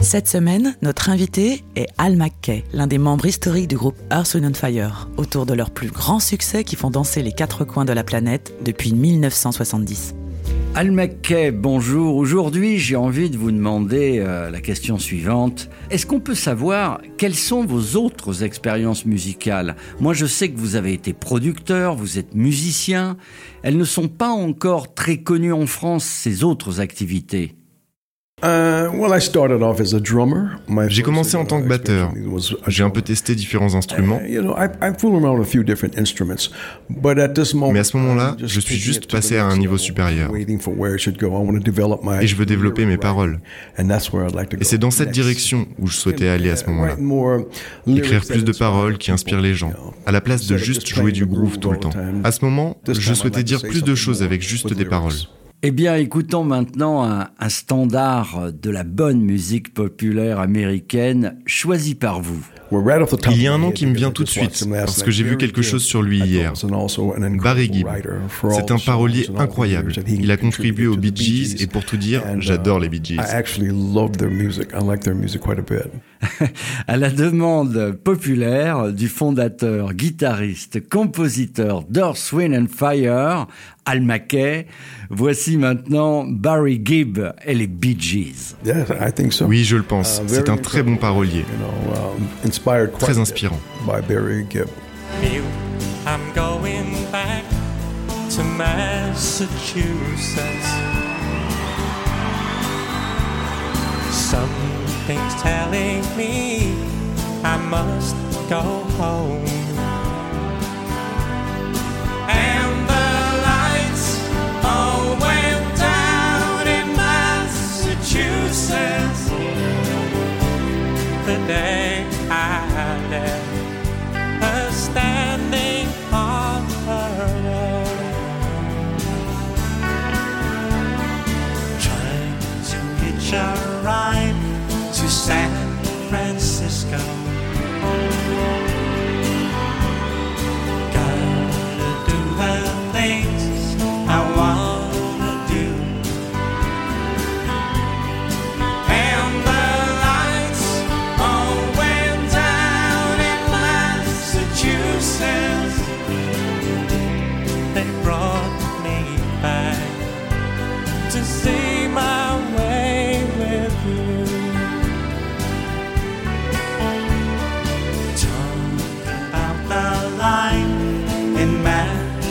Cette semaine, notre invité est Al McKay, l'un des membres historiques du groupe Earth, Wind Fire, autour de leurs plus grands succès qui font danser les quatre coins de la planète depuis 1970. Al McKay, bonjour. Aujourd'hui, j'ai envie de vous demander euh, la question suivante. Est-ce qu'on peut savoir quelles sont vos autres expériences musicales? Moi, je sais que vous avez été producteur, vous êtes musicien. Elles ne sont pas encore très connues en France, ces autres activités. J'ai commencé en tant que batteur. J'ai un peu testé différents instruments. Mais à ce moment-là, je suis juste passé à un niveau supérieur. Et Et je veux développer mes paroles. Et c'est dans cette direction où je souhaitais aller à ce moment-là. Écrire plus de paroles qui inspirent les gens, à la place de juste jouer du groove tout le temps. À ce moment, je souhaitais dire plus de choses avec juste des paroles. Eh bien, écoutons maintenant un, un standard de la bonne musique populaire américaine choisi par vous. Il y a un nom qui me vient tout de suite, parce que j'ai vu quelque chose sur lui hier. Barry Gibb. C'est un parolier incroyable. Il a contribué aux Bee Gees, et pour tout dire, j'adore les Bee Gees. à la demande populaire du fondateur, guitariste, compositeur d'Earth, Wind and Fire, Al McKay, voici maintenant Barry Gibb et les Bee Gees. Oui, je le pense. C'est un très bon parolier. Très inspirant. By Barry Gibb. you. I'm going back to Massachusetts. Something's telling me I must go home. The day I left her standing on her own, trying to hitch a ride to San Francisco.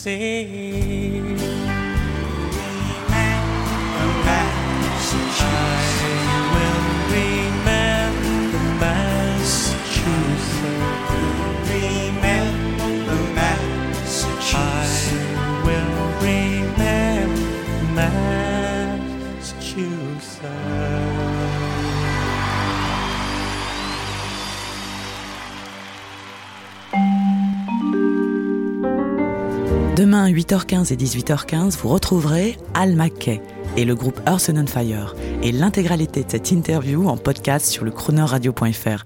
see Demain, 8h15 et 18h15, vous retrouverez Al McKay et le groupe Earth and Fire et l'intégralité de cette interview en podcast sur le chronoradio.fr.